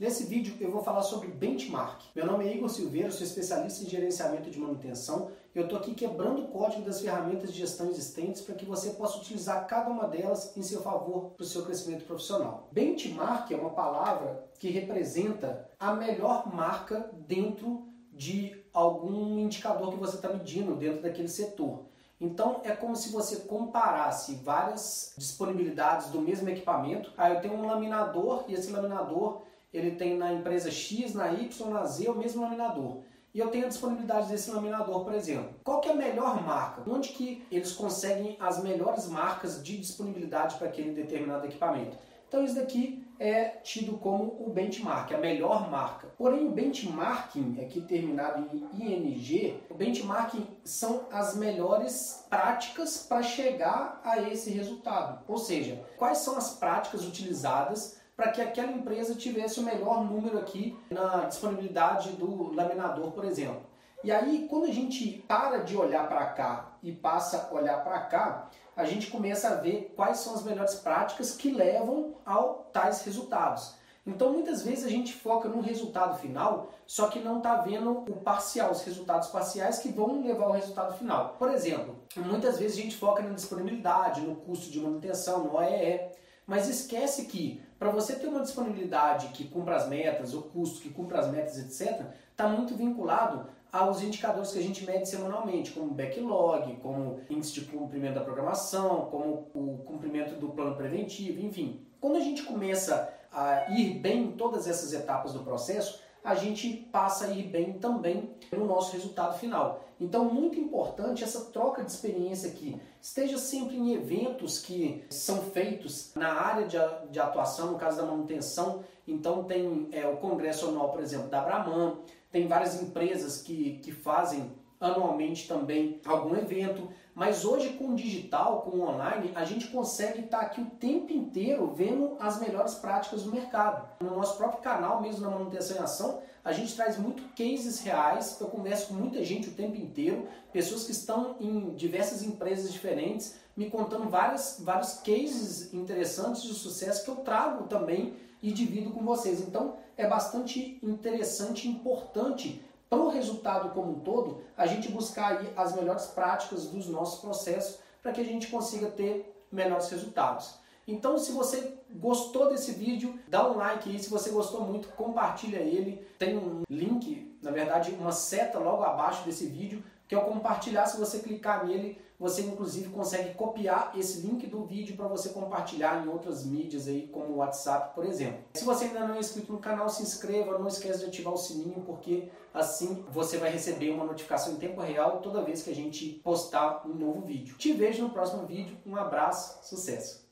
Nesse vídeo eu vou falar sobre benchmark. Meu nome é Igor Silveira, sou especialista em gerenciamento de manutenção. Eu estou aqui quebrando o código das ferramentas de gestão existentes para que você possa utilizar cada uma delas em seu favor para o seu crescimento profissional. Benchmark é uma palavra que representa a melhor marca dentro de algum indicador que você está medindo dentro daquele setor. Então é como se você comparasse várias disponibilidades do mesmo equipamento. Aí eu tenho um laminador e esse laminador ele tem na empresa X, na Y, na Z o mesmo laminador. E eu tenho a disponibilidade desse laminador, por exemplo. Qual que é a melhor marca? Onde que eles conseguem as melhores marcas de disponibilidade para aquele determinado equipamento? Então isso daqui é tido como o benchmark, a melhor marca. Porém, o benchmarking, aqui terminado em ING, o benchmarking são as melhores práticas para chegar a esse resultado. Ou seja, quais são as práticas utilizadas para que aquela empresa tivesse o melhor número aqui na disponibilidade do laminador, por exemplo. E aí, quando a gente para de olhar para cá e passa a olhar para cá, a gente começa a ver quais são as melhores práticas que levam ao tais resultados. Então, muitas vezes a gente foca no resultado final, só que não está vendo o parcial, os resultados parciais que vão levar ao resultado final. Por exemplo, muitas vezes a gente foca na disponibilidade, no custo de manutenção, no OEE, mas esquece que para você ter uma disponibilidade que cumpra as metas, o custo que cumpra as metas, etc., está muito vinculado aos indicadores que a gente mede semanalmente, como backlog, como índice de cumprimento da programação, como o cumprimento do plano preventivo, enfim. Quando a gente começa a ir bem em todas essas etapas do processo, a gente passa a ir bem também no nosso resultado final. Então, muito importante essa troca de experiência aqui. Esteja sempre em eventos que são feitos na área de, atuação, no caso da manutenção. Então, tem é, o congresso anual, por exemplo, da Brahman, tem várias empresas que, que fazem anualmente também algum evento, mas hoje com o digital, com o online, a gente consegue estar aqui o tempo inteiro vendo as melhores práticas do mercado. No nosso próprio canal, mesmo na manutenção em ação, a gente traz muito cases reais, eu converso com muita gente o tempo inteiro, pessoas que estão em diversas empresas diferentes, me contando várias, vários cases interessantes de sucesso que eu trago também e divido com vocês. Então é bastante interessante e importante para o resultado como um todo, a gente buscar aí as melhores práticas dos nossos processos para que a gente consiga ter melhores resultados. Então, se você gostou desse vídeo, dá um like aí. Se você gostou muito, compartilha ele. Tem um link, na verdade, uma seta logo abaixo desse vídeo que ao compartilhar, se você clicar nele, você inclusive consegue copiar esse link do vídeo para você compartilhar em outras mídias aí, como o WhatsApp, por exemplo. Se você ainda não é inscrito no canal, se inscreva, não esqueça de ativar o sininho, porque assim você vai receber uma notificação em tempo real toda vez que a gente postar um novo vídeo. Te vejo no próximo vídeo, um abraço, sucesso!